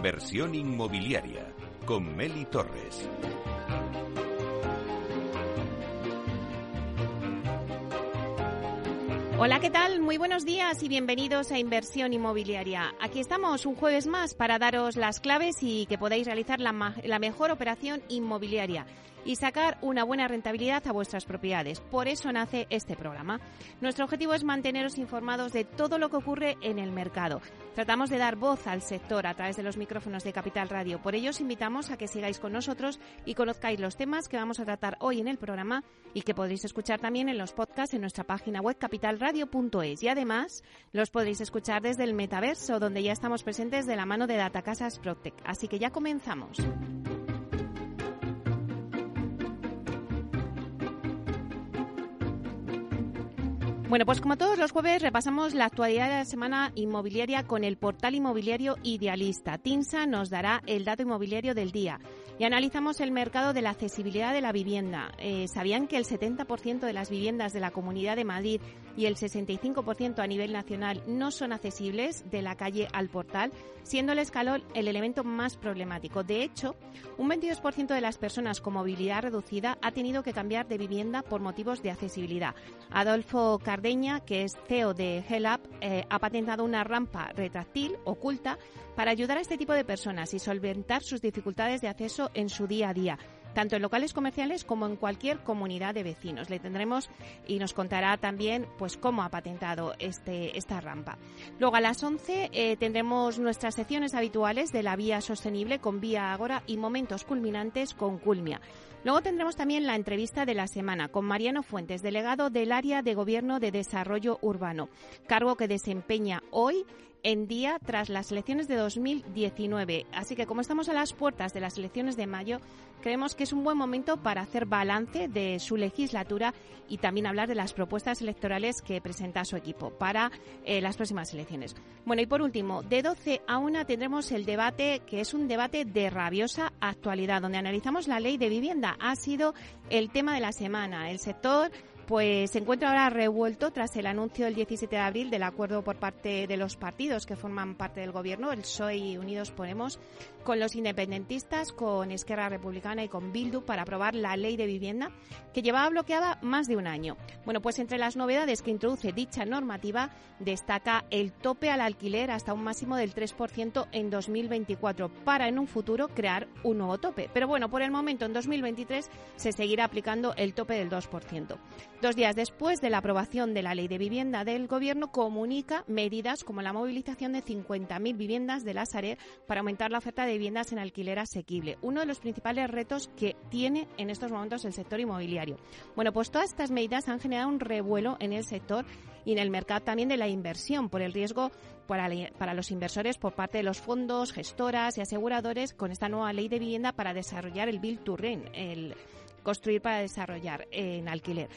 Inversión inmobiliaria con Meli Torres. Hola, ¿qué tal? Muy buenos días y bienvenidos a Inversión Inmobiliaria. Aquí estamos un jueves más para daros las claves y que podáis realizar la, mejor operación inmobiliaria y sacar una buena rentabilidad a vuestras propiedades. Por eso nace este programa. Nuestro objetivo es manteneros informados de todo lo que ocurre en el mercado. Tratamos de dar voz al sector a través de los micrófonos de Capital Radio. Por ello os invitamos a que sigáis con nosotros y conozcáis los temas que vamos a tratar hoy en el programa y que podréis escuchar también en los podcasts en nuestra página web capitalradio.es. Y además los podréis escuchar desde el metaverso, donde ya estamos presentes de la mano de Datacasas Protec. Así que ya comenzamos. Bueno, pues como todos los jueves repasamos la actualidad de la semana inmobiliaria con el portal inmobiliario Idealista. TINSA nos dará el dato inmobiliario del día y analizamos el mercado de la accesibilidad de la vivienda. Eh, ¿Sabían que el 70% de las viviendas de la Comunidad de Madrid y el 65% a nivel nacional no son accesibles de la calle al portal, siendo el escalón el elemento más problemático? De hecho, un 22% de las personas con movilidad reducida ha tenido que cambiar de vivienda por motivos de accesibilidad. Adolfo Cardeña, que es CEO de HELAP, eh, ha patentado una rampa retráctil oculta para ayudar a este tipo de personas y solventar sus dificultades de acceso en su día a día tanto en locales comerciales como en cualquier comunidad de vecinos. Le tendremos y nos contará también pues cómo ha patentado este, esta rampa. Luego a las 11 eh, tendremos nuestras secciones habituales de la vía sostenible con Vía Agora y momentos culminantes con Culmia. Luego tendremos también la entrevista de la semana con Mariano Fuentes, delegado del área de Gobierno de Desarrollo Urbano, cargo que desempeña hoy en día tras las elecciones de 2019. Así que como estamos a las puertas de las elecciones de mayo, creemos que es un buen momento para hacer balance de su legislatura y también hablar de las propuestas electorales que presenta su equipo para eh, las próximas elecciones. Bueno, y por último, de 12 a 1 tendremos el debate que es un debate de rabiosa actualidad, donde analizamos la ley de vivienda. Ha sido el tema de la semana. El sector pues se encuentra ahora revuelto tras el anuncio del 17 de abril del acuerdo por parte de los partidos que forman parte del gobierno, el PSOE Unidos Podemos, con los independentistas, con Esquerra Republicana y con Bildu para aprobar la ley de vivienda que llevaba bloqueada más de un año. Bueno, pues entre las novedades que introduce dicha normativa destaca el tope al alquiler hasta un máximo del 3% en 2024 para en un futuro crear un nuevo tope. Pero bueno, por el momento en 2023 se seguirá aplicando el tope del 2%. Dos días después de la aprobación de la ley de vivienda del Gobierno, comunica medidas como la movilización de 50.000 viviendas de la Sareb para aumentar la oferta de viviendas en alquiler asequible, uno de los principales retos que tiene en estos momentos el sector inmobiliario. Bueno, pues todas estas medidas han generado un revuelo en el sector y en el mercado también de la inversión por el riesgo para, para, los inversores por parte de los fondos, gestoras y aseguradores con esta nueva ley de vivienda para desarrollar el Build to Rent, el construir para desarrollar en alquiler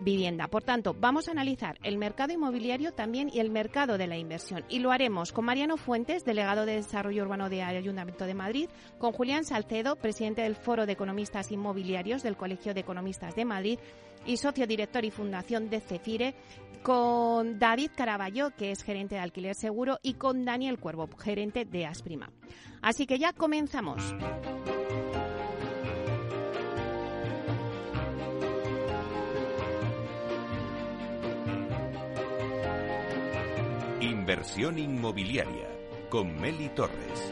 vivienda. Por tanto, vamos a analizar el mercado inmobiliario también y el mercado de la inversión. Y lo haremos con Mariano Fuentes, delegado de Desarrollo Urbano del Ayuntamiento de Madrid, con Julián Salcedo, presidente del Foro de Economistas Inmobiliarios del Colegio de Economistas de Madrid y socio director y fundación de Cefire, con David Caraballo, que es gerente de Alquiler Seguro, y con Daniel Cuervo, gerente de Asprima. Así que ya comenzamos. Inversión inmobiliaria con Meli Torres.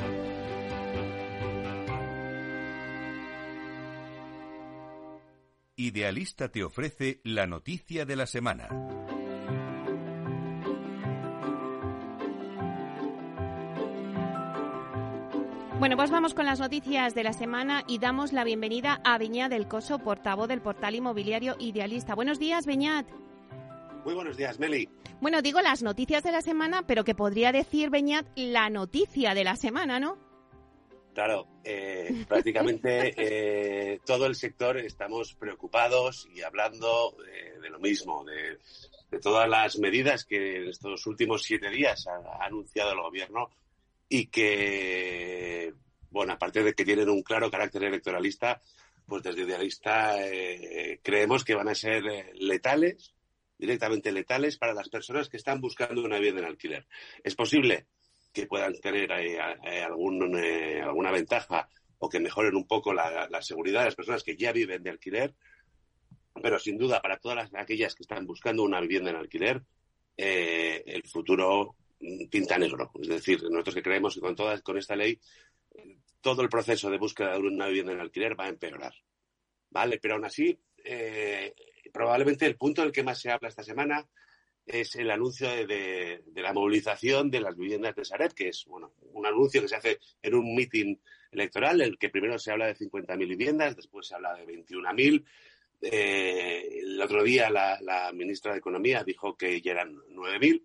Idealista te ofrece la noticia de la semana. Bueno, pues vamos con las noticias de la semana y damos la bienvenida a Beñat del Coso, portavoz del portal inmobiliario Idealista. Buenos días, Beñat. Muy buenos días, Meli. Bueno, digo las noticias de la semana, pero que podría decir, Beñat, la noticia de la semana, ¿no? Claro, eh, prácticamente eh, todo el sector estamos preocupados y hablando eh, de lo mismo, de, todas las medidas que en estos últimos siete días ha, anunciado el gobierno y que, bueno, aparte de que tienen un claro carácter electoralista, pues desde Idealista creemos que van a ser letales directamente letales para las personas que están buscando una vivienda en alquiler. ¿Es posible? que puedan tener algún, alguna ventaja o que mejoren un poco la, seguridad de las personas que ya viven de alquiler, pero sin duda para todas aquellas que están buscando una vivienda en alquiler, el futuro mm, pinta negro. Es decir, nosotros que creemos que con, toda, con esta ley todo el proceso de búsqueda de una vivienda en alquiler va a empeorar. ¿Vale? Pero aún así, eh, probablemente el punto del que más se habla esta semana es el anuncio de, la movilización de las viviendas de Sareb, que es bueno, un anuncio que se hace en un mitin electoral, en el que primero se habla de 50.000 viviendas, después se habla de 21.000. Eh, el otro día la, ministra de Economía dijo que ya eran 9.000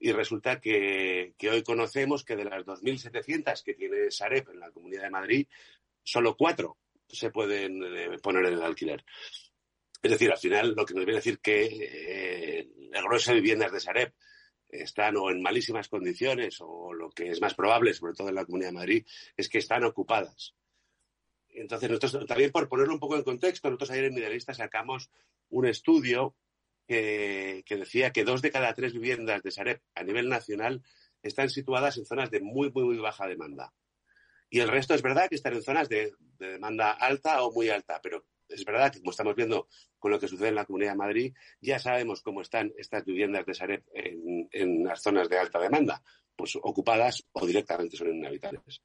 y resulta que, hoy conocemos que de las 2.700 que tiene Sareb en la Comunidad de Madrid, solo cuatro se pueden eh, poner en el alquiler. Es decir, al final lo que nos viene a decir que eh, el grueso de viviendas de Sareb están o en malísimas condiciones o lo que es más probable, sobre todo en la Comunidad de Madrid, es que están ocupadas. Entonces, nosotros también por ponerlo un poco en contexto, nosotros ayer en Idealista sacamos un estudio que, decía que dos de cada tres viviendas de Sareb a nivel nacional están situadas en zonas de muy, muy, muy baja demanda. Y el resto es verdad que están en zonas de, demanda alta o muy alta, pero es verdad que como estamos viendo con lo que sucede en la Comunidad de Madrid, ya sabemos cómo están estas viviendas de Sareb en, las zonas de alta demanda, pues ocupadas o directamente son inhabitables.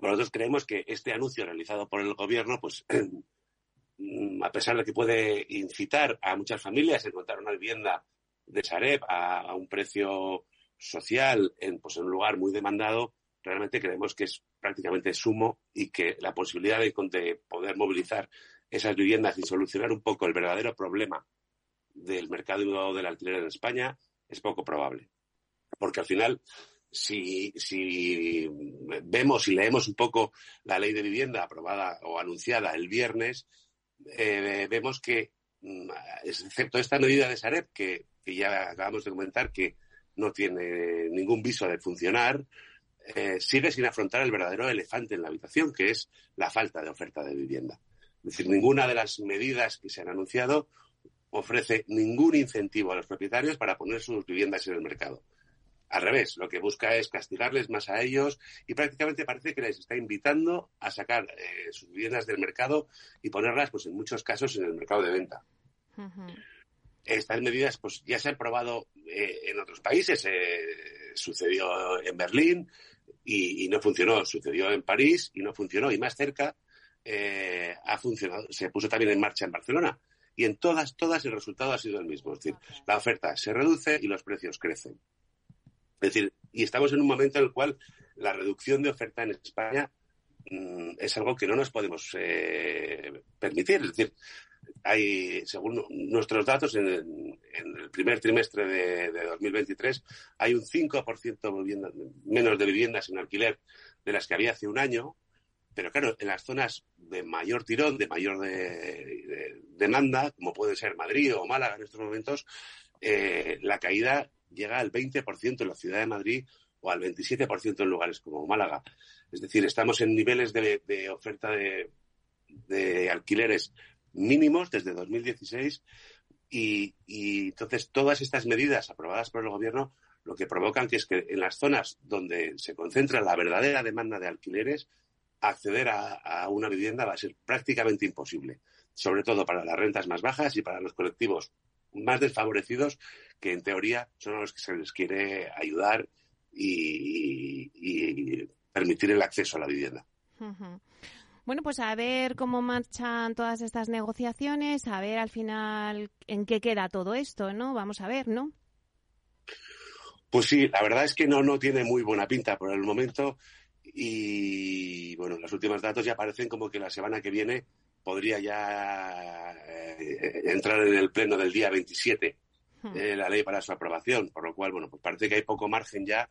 Nosotros creemos que este anuncio realizado por el gobierno, pues a pesar de que puede incitar a muchas familias a encontrar una vivienda de Sareb a, un precio social en, pues, en un lugar muy demandado, realmente creemos que es prácticamente sumo y que la posibilidad de, poder movilizar esas viviendas y solucionar un poco el verdadero problema del mercado del alquiler en España es poco probable. Porque al final, si, si vemos y leemos un poco la ley de vivienda aprobada o anunciada el viernes, eh, vemos que, mm, excepto esta medida de Sareb, que, ya acabamos de comentar que no tiene ningún viso de funcionar, eh, sigue sin afrontar el verdadero elefante en la habitación, que es la falta de oferta de vivienda. Es decir, ninguna de las medidas que se han anunciado ofrece ningún incentivo a los propietarios para poner sus viviendas en el mercado. Al revés, lo que busca es castigarles más a ellos y prácticamente parece que les está invitando a sacar eh, sus viviendas del mercado y ponerlas, pues en muchos casos, en el mercado de venta. Estas medidas, pues ya se han probado eh, en otros países. Eh, sucedió en Berlín y, no funcionó. Sucedió en París y no funcionó. Y más cerca ha funcionado. Se puso también en marcha en Barcelona. Y en todas, todas el resultado ha sido el mismo. Es decir, la oferta se reduce y los precios crecen. Es decir, y estamos en un momento en el cual la reducción de oferta en España mm, es algo que no nos podemos eh, permitir. Es decir, hay, según nuestros datos, en, el primer trimestre de, 2023 hay un 5% menos de viviendas en alquiler de las que había hace un año, pero claro, en las zonas de mayor tirón, de mayor demanda, como puede ser Madrid o Málaga en estos momentos, eh, la caída llega al 20% en la ciudad de Madrid o al 27% en lugares como Málaga. Es decir, estamos en niveles de, oferta de, alquileres mínimos desde 2016 y, entonces todas estas medidas aprobadas por el gobierno lo que provocan que es que en las zonas donde se concentra la verdadera demanda de alquileres, acceder a, una vivienda va a ser prácticamente imposible, sobre todo para las rentas más bajas y para los colectivos más desfavorecidos que en teoría son a los que se les quiere ayudar y, permitir el acceso a la vivienda. Bueno, pues a ver cómo marchan todas estas negociaciones, a ver al final en qué queda todo esto, ¿no? Vamos a ver, ¿no? Pues sí, la verdad es que no, no tiene muy buena pinta por el momento y bueno, los últimos datos ya parecen como que la semana que viene podría ya eh, entrar en el pleno del día 27 hmm. eh, la ley para su aprobación, por lo cual, bueno, pues parece que hay poco margen ya,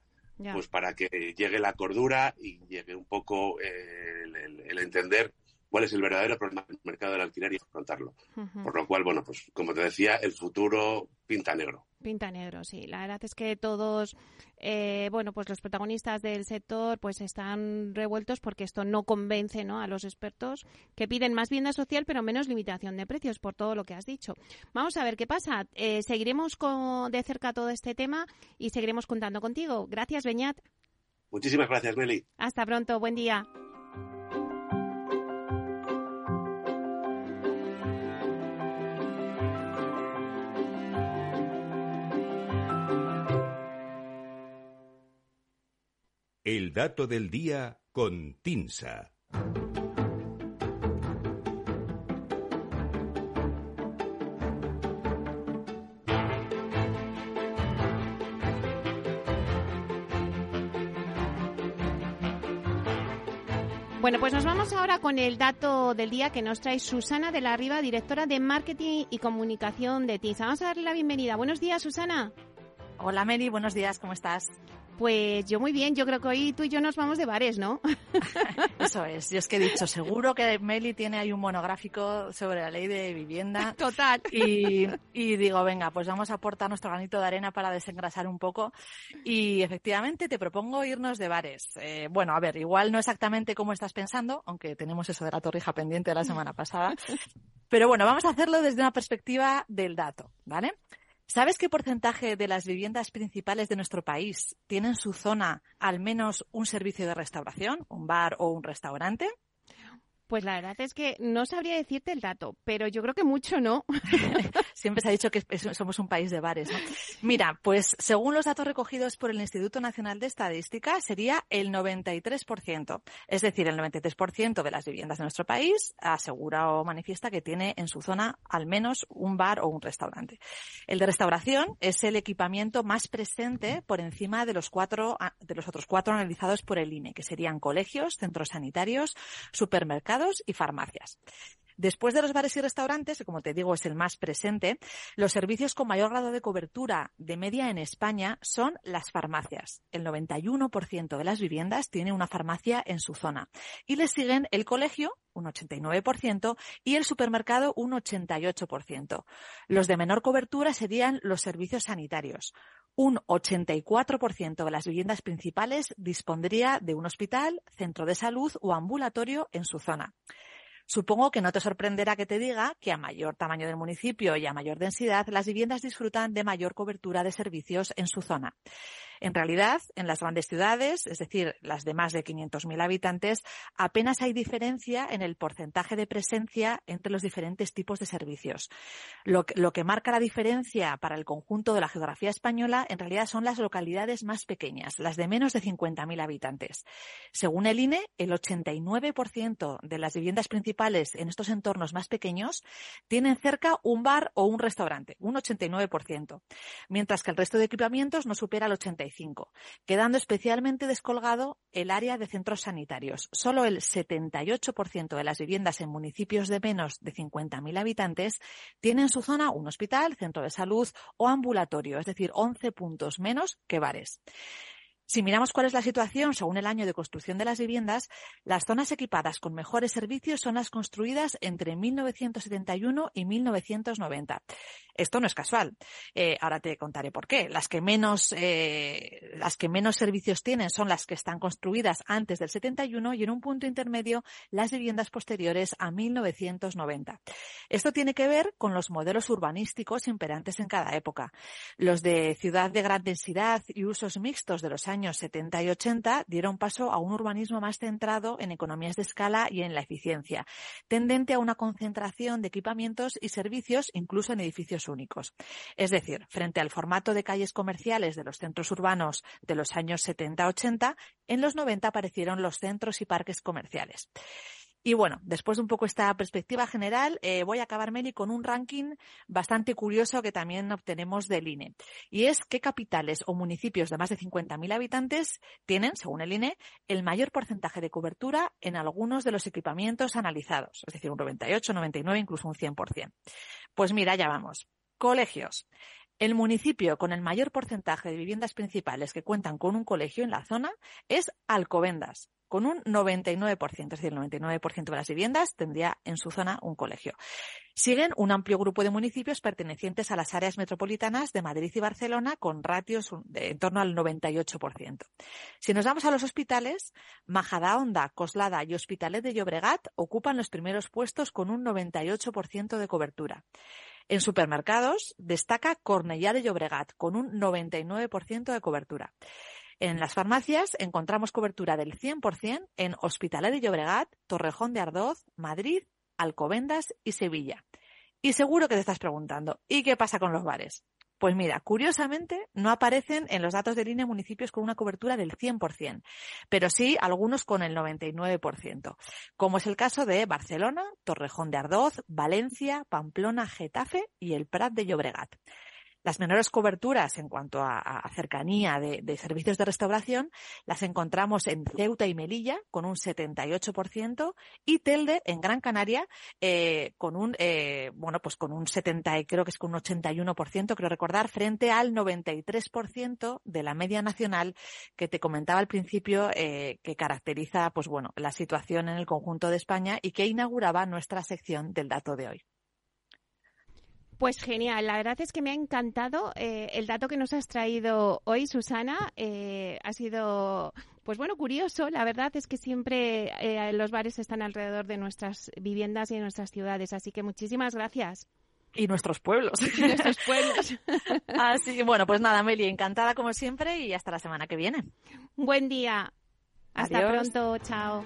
pues para que llegue la cordura y llegue un poco eh, el, entender cuál es el verdadero problema del mercado del alquiler y afrontarlo. Por lo cual, bueno, pues como te decía, el futuro pinta negro. Pinta negro, sí. La verdad es que todos, eh, bueno, pues los protagonistas del sector pues están revueltos porque esto no convence ¿no? a los expertos que piden más vivienda social pero menos limitación de precios por todo lo que has dicho. Vamos a ver qué pasa. Eh, seguiremos con, de cerca todo este tema y seguiremos contando contigo. Gracias, Beñat. Muchísimas gracias, Meli. Hasta pronto, buen día. El dato del día con Tinsa. Bueno, pues nos vamos ahora con el dato del día que nos trae Susana de la Riva, directora de Marketing y Comunicación de Tinsa. Vamos a darle la bienvenida. Buenos días, Susana. Hola Meli, buenos días, ¿cómo estás? Pues yo muy bien, yo creo que hoy tú y yo nos vamos de bares, ¿no? Eso es, yo es que he dicho, seguro que Meli tiene ahí un monográfico sobre la ley de vivienda. Total. Y, digo, venga, pues vamos a aportar nuestro granito de arena para desengrasar un poco. Y efectivamente te propongo irnos de bares. Eh, bueno, a ver, igual no exactamente como estás pensando, aunque tenemos eso de la torrija pendiente de la semana pasada. Pero bueno, vamos a hacerlo desde una perspectiva del dato, ¿vale? ¿Sabes qué porcentaje de las viviendas principales de nuestro país tienen su zona al menos un servicio de restauración, un bar o un restaurante? Pues la verdad es que no sabría decirte el dato, pero yo creo que mucho no. Siempre se ha dicho que somos un país de bares. Mira, pues según los datos recogidos por el Instituto Nacional de Estadística, sería el 93%. Es decir, el 93% de las viviendas de nuestro país asegura o manifiesta que tiene en su zona al menos un bar o un restaurante. El de restauración es el equipamiento más presente por encima de los cuatro, de los otros cuatro analizados por el INE, que serían colegios, centros sanitarios, supermercados, y farmacias. Después de los bares y restaurantes, que como te digo es el más presente, los servicios con mayor grado de cobertura de media en España son las farmacias. El 91% de las viviendas tiene una farmacia en su zona. Y le siguen el colegio, un 89%, y el supermercado, un 88%. Los de menor cobertura serían los servicios sanitarios. Un 84% de las viviendas principales dispondría de un hospital, centro de salud o ambulatorio en su zona. Supongo que no te sorprenderá que te diga que a mayor tamaño del municipio y a mayor densidad, las viviendas disfrutan de mayor cobertura de servicios en su zona. En realidad, en las grandes ciudades, es decir, las de más de 500.000 habitantes, apenas hay diferencia en el porcentaje de presencia entre los diferentes tipos de servicios. Lo que, marca la diferencia para el conjunto de la geografía española, en realidad, son las localidades más pequeñas, las de menos de 50.000 habitantes. Según el INE, el 89% de las viviendas principales en estos entornos más pequeños tienen cerca un bar o un restaurante, un 89%, mientras que el resto de equipamientos no supera el 85% quedando especialmente descolgado el área de centros sanitarios. Solo el 78% de las viviendas en municipios de menos de 50.000 habitantes tienen en su zona un hospital, centro de salud o ambulatorio, es decir, 11 puntos menos que bares. Si miramos cuál es la situación según el año de construcción de las viviendas, las zonas equipadas con mejores servicios son las construidas entre 1971 y 1990. Esto no es casual. Eh, ahora te contaré por qué. Las que menos, eh, las que menos servicios tienen son las que están construidas antes del 71 y en un punto intermedio las viviendas posteriores a 1990. Esto tiene que ver con los modelos urbanísticos imperantes en cada época. Los de ciudad de gran densidad y usos mixtos de los años años 70 y 80 dieron paso a un urbanismo más centrado en economías de escala y en la eficiencia, tendente a una concentración de equipamientos y servicios incluso en edificios únicos. Es decir, frente al formato de calles comerciales de los centros urbanos de los años 70-80, en los 90 aparecieron los centros y parques comerciales. Y bueno, después de un poco esta perspectiva general, eh, voy a acabar, Meli, con un ranking bastante curioso que también obtenemos del INE. Y es qué capitales o municipios de más de 50.000 habitantes tienen, según el INE, el mayor porcentaje de cobertura en algunos de los equipamientos analizados. Es decir, un 98, 99, incluso un 100%. Pues mira, ya vamos. Colegios. El municipio con el mayor porcentaje de viviendas principales que cuentan con un colegio en la zona es Alcobendas, con un 99%, es decir, el 99% de las viviendas tendría en su zona un colegio. Siguen un amplio grupo de municipios pertenecientes a las áreas metropolitanas de Madrid y Barcelona con ratios de en torno al 98%. Si nos vamos a los hospitales, Majadahonda, Coslada y Hospitalet de Llobregat ocupan los primeros puestos con un 98% de cobertura. En supermercados destaca Cornellá de Llobregat con un 99% de cobertura. En las farmacias encontramos cobertura del 100% en Hospitalet de Llobregat, Torrejón de Ardoz, Madrid, Alcobendas y Sevilla. Y seguro que te estás preguntando, ¿y qué pasa con los bares? Pues mira, curiosamente no aparecen en los datos de línea municipios con una cobertura del 100%, pero sí algunos con el 99%, como es el caso de Barcelona, Torrejón de Ardoz, Valencia, Pamplona, Getafe y el Prat de Llobregat. Las menores coberturas en cuanto a, cercanía de, servicios de restauración las encontramos en Ceuta y Melilla con un 78% y Telde en Gran Canaria eh, con un eh, bueno pues con un 70 creo que es con un 81% creo recordar frente al 93% de la media nacional que te comentaba al principio eh, que caracteriza pues bueno la situación en el conjunto de España y que inauguraba nuestra sección del dato de hoy. Pues genial, la verdad es que me ha encantado eh, el dato que nos has traído hoy, Susana. Eh, ha sido, pues bueno, curioso. La verdad es que siempre eh, los bares están alrededor de nuestras viviendas y de nuestras ciudades, así que muchísimas gracias. Y nuestros pueblos. Y nuestros pueblos. así bueno, pues nada, Meli, encantada como siempre y hasta la semana que viene. Buen día. Hasta pronto, chao.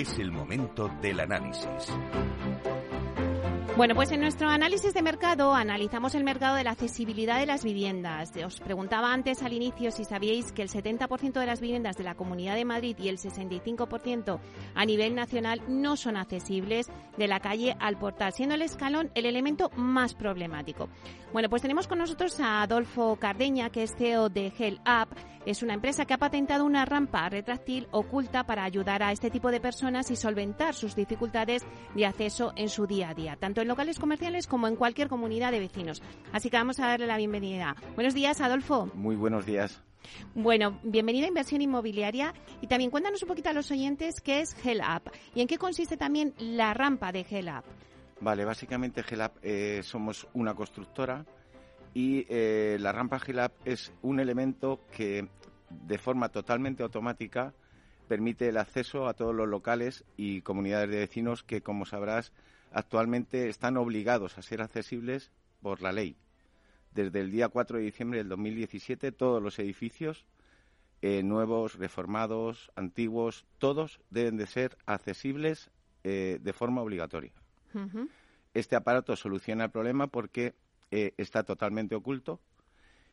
Es el momento del análisis. Bueno, pues en nuestro análisis de mercado analizamos el mercado de la accesibilidad de las viviendas. Os preguntaba antes al inicio si sabíais que el 70% de las viviendas de la Comunidad de Madrid y el 65% a nivel nacional no son accesibles de la calle al portal, siendo el escalón el elemento más problemático. Bueno, pues tenemos con nosotros a Adolfo Cardeña, que es CEO de Hell Up. Es una empresa que ha patentado una rampa retráctil oculta para ayudar a este tipo de personas y solventar sus dificultades de acceso en su día a día, tanto en locales comerciales como en cualquier comunidad de vecinos. Así que vamos a darle la bienvenida. Buenos días, Adolfo. Muy buenos días. Bueno, bienvenida a Inversión Inmobiliaria y también cuéntanos un poquito a los oyentes qué es Hell Up y en qué consiste también la rampa de Hell Up. Vale, básicamente Hell Up eh, somos una constructora y eh, la rampa GILAP es un elemento que de forma totalmente automática permite el acceso a todos los locales y comunidades de vecinos que, como sabrás, actualmente están obligados a ser accesibles por la ley. Desde el día 4 de diciembre del 2017, todos los edificios, eh, nuevos, reformados, antiguos, todos deben de ser accesibles eh, de forma obligatoria. Este aparato soluciona el problema porque eh, está totalmente oculto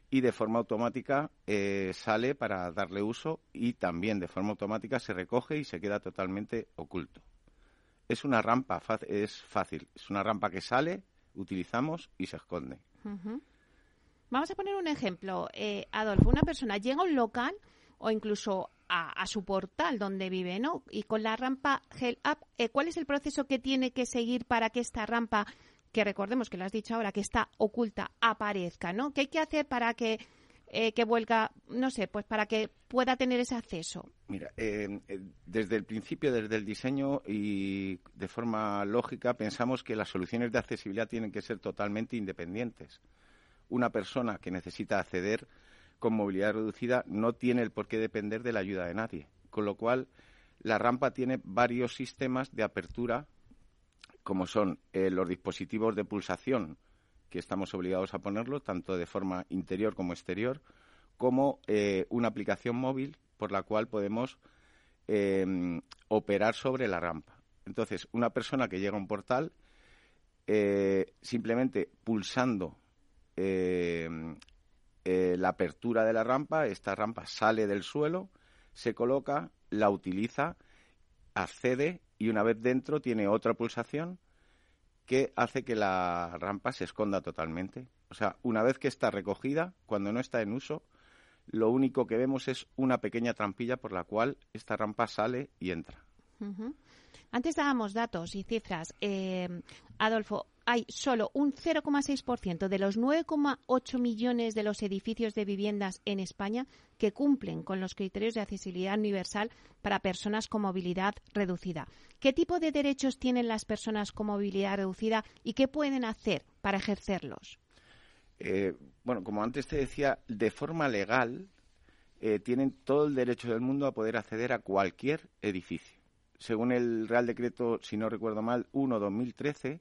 y de forma automática sale para darle uso y también de forma automática se recoge y se queda totalmente oculto. Es una rampa, es fácil, es una rampa que sale, utilizamos y se esconde. Vamos a poner un ejemplo, eh, Adolfo. Una persona llega a un local o incluso a, su portal donde vive, ¿no? Y con la rampa Hell Up, ¿cuál es el proceso que tiene que seguir para que esta rampa que recordemos que lo has dicho ahora, que está oculta, aparezca, ¿no? ¿Qué hay que hacer para que eh, que vuelva, no sé, pues para que pueda tener ese acceso? Mira, eh, eh, desde el principio, desde el diseño y de forma lógica, pensamos que las soluciones de accesibilidad tienen que ser totalmente independientes. Una persona que necesita acceder con movilidad reducida no tiene el por qué depender de la ayuda de nadie. Con lo cual, la rampa tiene varios sistemas de apertura como son eh, los dispositivos de pulsación, que estamos obligados a ponerlo, tanto de forma interior como exterior, como eh, una aplicación móvil por la cual podemos em, operar sobre la rampa. Entonces, una persona que llega a un portal, eh, simplemente pulsando em, la apertura de la rampa, esta rampa sale del suelo, se coloca, la utiliza, accede y una vez dentro tiene otra pulsación que hace que la rampa se esconda totalmente. O sea, una vez que está recogida, cuando no está en uso, lo único que vemos es una pequeña trampilla por la cual esta rampa sale y entra. Antes dábamos datos y cifras. Eh, Adolfo, hay solo un 0,6% de los 9,8 millones de los edificios de viviendas en España que cumplen con los criterios de accesibilidad universal para personas con movilidad reducida. ¿Qué tipo de derechos tienen las personas con movilidad reducida y qué pueden hacer para ejercerlos? Eh, bueno, como antes te decía, de forma legal eh, tienen todo el derecho del mundo a poder acceder a cualquier edificio. Según el Real Decreto, si no recuerdo mal, 1-2013,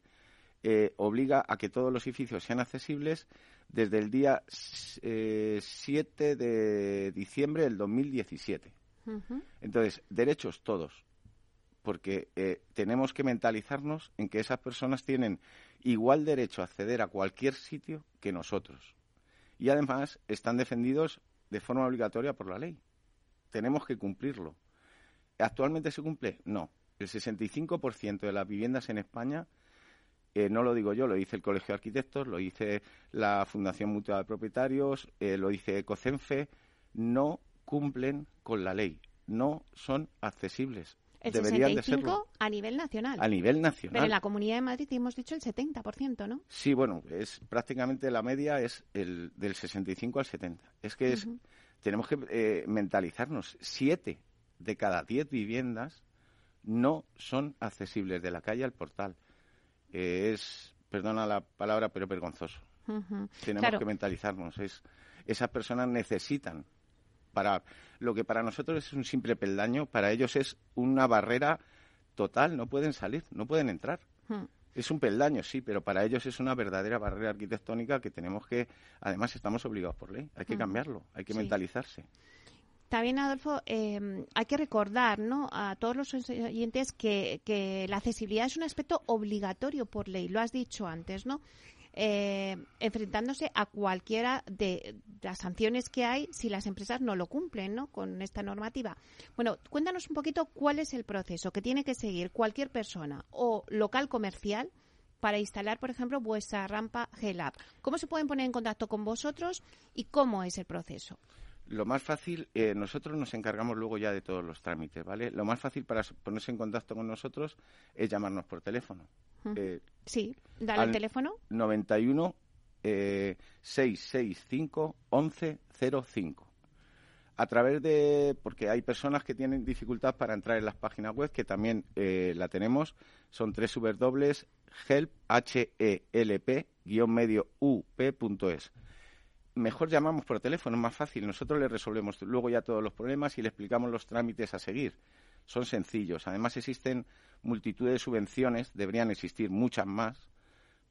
eh, obliga a que todos los edificios sean accesibles desde el día 7 de diciembre del 2017. Entonces, derechos todos, porque tenemos que mentalizarnos en que esas personas tienen igual derecho a acceder a cualquier sitio que nosotros. Y además están defendidos de forma obligatoria por la ley. Tenemos que cumplirlo. ¿Actualmente se cumple? No. El 65% de las viviendas en España, eh, no lo digo yo, lo dice el Colegio de Arquitectos, lo dice la Fundación Mutua de Propietarios, eh, lo dice Ecocenfe, no cumplen con la ley, no son accesibles. El 65 a nivel nacional. A nivel nacional. Pero en la Comunidad de Madrid hemos dicho el 70%, ¿no? Sí, bueno, es prácticamente la media es el del 65 al 70. Es que es, tenemos que eh, mentalizarnos. Siete de cada diez viviendas no son accesibles de la calle al portal. Es, perdona la palabra, pero vergonzoso. Tenemos que mentalizarnos. Es, esas personas necesitan para lo que para nosotros es un simple peldaño, para ellos es una barrera total, no pueden salir, no pueden entrar. Es un peldaño, sí, pero para ellos es una verdadera barrera arquitectónica que tenemos que, además estamos obligados por ley, hay que cambiarlo, hay que mentalizarse. También, Adolfo, eh, hay que recordar ¿no? a todos los oyentes que, la accesibilidad es un aspecto obligatorio por ley, lo has dicho antes, ¿no? eh, enfrentándose a cualquiera de las sanciones que hay si las empresas no lo cumplen ¿no? con esta normativa. Bueno, cuéntanos un poquito cuál es el proceso que tiene que seguir cualquier persona o local comercial para instalar, por ejemplo, vuestra rampa GELAB. ¿Cómo se pueden poner en contacto con vosotros y cómo es el proceso? Lo más fácil, eh, nosotros nos encargamos luego ya de todos los trámites, ¿vale? Lo más fácil para ponerse en contacto con nosotros es llamarnos por teléfono. Eh, sí, dale el teléfono. 91 eh, 665 1105. A través de, porque hay personas que tienen dificultad para entrar en las páginas web, que también eh, la tenemos, son tres dobles help, h e l p medio up.es mejor llamamos por teléfono, es más fácil. Nosotros le resolvemos luego ya todos los problemas y le explicamos los trámites a seguir. Son sencillos. Además existen multitud de subvenciones, deberían existir muchas más,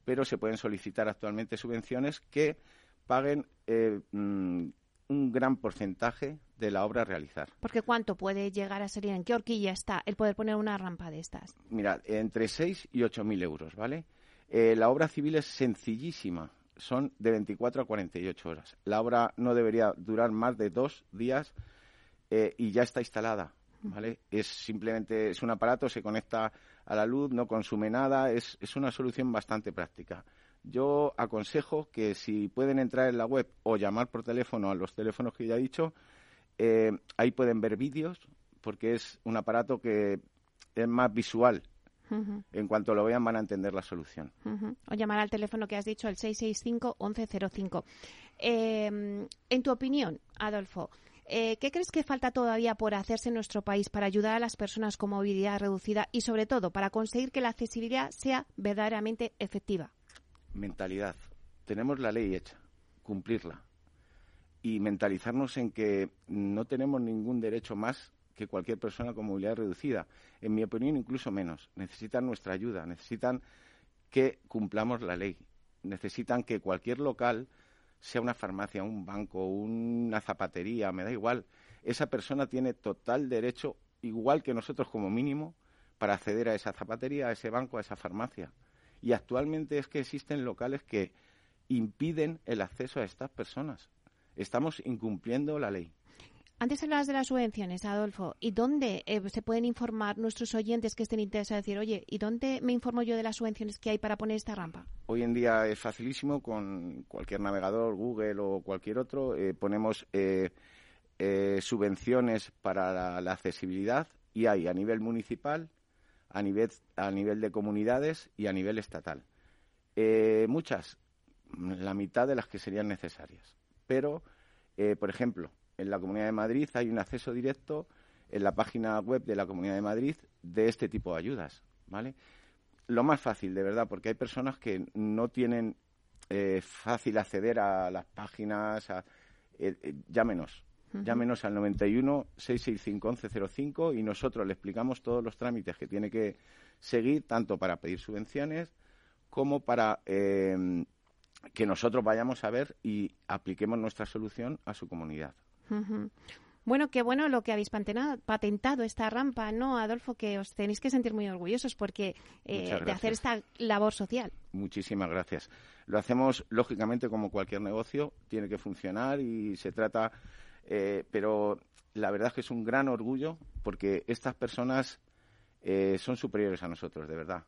pero se pueden solicitar actualmente subvenciones que paguen eh, mm, un gran porcentaje de la obra a realizar. Porque ¿cuánto puede llegar a ser? ¿En qué horquilla está el poder poner una rampa de estas? Mira, entre 6 y 8 mil euros, ¿vale? Eh, la obra civil es sencillísima son de 24 a 48 horas. La obra no debería durar más de dos días eh, y ya está instalada. ¿vale? Es simplemente es un aparato, se conecta a la luz, no consume nada, es, es una solución bastante práctica. Yo aconsejo que si pueden entrar en la web o llamar por teléfono a los teléfonos que ya he dicho, eh, ahí pueden ver vídeos, porque es un aparato que es más visual en cuanto lo vean van a entender la solución. O llamar al teléfono que has dicho, el 665-1105. Eh, en tu opinión, Adolfo, eh, ¿qué crees que falta todavía por hacerse en nuestro país para ayudar a las personas con movilidad reducida y, sobre todo, para conseguir que la accesibilidad sea verdaderamente efectiva? Mentalidad. Tenemos la ley hecha, cumplirla. Y mentalizarnos en que no tenemos ningún derecho más que cualquier persona con movilidad reducida. En mi opinión, incluso menos. Necesitan nuestra ayuda, necesitan que cumplamos la ley, necesitan que cualquier local, sea una farmacia, un banco, una zapatería, me da igual, esa persona tiene total derecho, igual que nosotros como mínimo, para acceder a esa zapatería, a ese banco, a esa farmacia. Y actualmente es que existen locales que impiden el acceso a estas personas. Estamos incumpliendo la ley. Antes hablabas de las subvenciones, Adolfo. ¿Y dónde eh, se pueden informar nuestros oyentes que estén interesados? Decir, oye, ¿y dónde me informo yo de las subvenciones que hay para poner esta rampa? Hoy en día es facilísimo con cualquier navegador, Google o cualquier otro. Eh, ponemos eh, subvenciones para la, accesibilidad y hay a nivel municipal, a nivel, a nivel de comunidades y a nivel estatal. muchas, la mitad de las que serían necesarias. Pero, por ejemplo, en la Comunidad de Madrid hay un acceso directo en la página web de la Comunidad de Madrid de este tipo de ayudas, ¿vale? Lo más fácil, de verdad, porque hay personas que no tienen eh, fácil acceder a las páginas, a, eh, eh, llámenos, llámenos al 91 665 1105 y nosotros le explicamos todos los trámites que tiene que seguir, tanto para pedir subvenciones como para que nosotros vayamos a ver y apliquemos nuestra solución a su comunidad. Bueno, qué bueno lo que habéis patentado esta rampa, ¿no, Adolfo? Que os tenéis que sentir muy orgullosos porque eh, de hacer esta labor social. Muchísimas gracias. Lo hacemos lógicamente como cualquier negocio, tiene que funcionar y se trata, eh, pero la verdad es que es un gran orgullo porque estas personas eh, son superiores a nosotros, de verdad.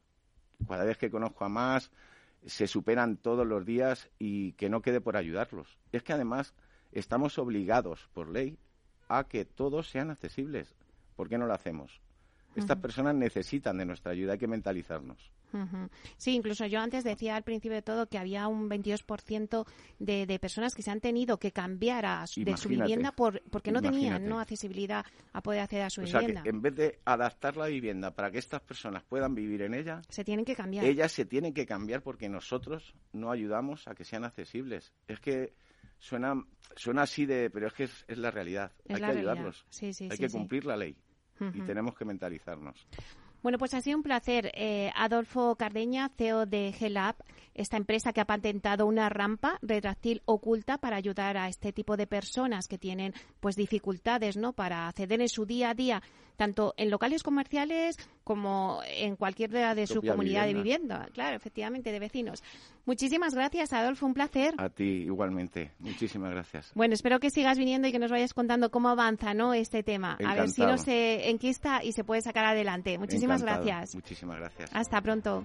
Cada vez que conozco a más, se superan todos los días y que no quede por ayudarlos. Es que además estamos obligados por ley a que todos sean accesibles. ¿Por qué no lo hacemos? Estas personas necesitan de nuestra ayuda, hay que mentalizarnos. Sí, incluso yo antes decía al principio de todo que había un 22% de, de personas que se han tenido que cambiar a de su vivienda por, porque no tenían no accesibilidad a poder acceder a su vivienda. en vez de adaptar la vivienda para que estas personas puedan vivir en ella, se tienen que cambiar. Ellas se tienen que cambiar porque nosotros no ayudamos a que sean accesibles. Es que suena, suena así de, pero es que es, la realidad. Hay que ayudarlos. Hay que cumplir la ley. Y tenemos que mentalizarnos. Bueno, pues ha sido un placer. Eh, Adolfo Cardeña, CEO de GELAB, esta empresa que ha patentado una rampa retráctil oculta para ayudar a este tipo de personas que tienen pues dificultades, ¿no? Para acceder en su día a día, tanto en locales comerciales como en cualquier de su comunidad de vivienda. Claro, efectivamente, de vecinos. Muchísimas gracias, Adolfo, un placer. A ti igualmente. Muchísimas gracias. Bueno, espero que sigas viniendo y que nos vayas contando cómo avanza, ¿no? Este tema. A ver si no se enquista y se puede sacar adelante. Muchísimas gracias. Muchísimas gracias. Hasta pronto.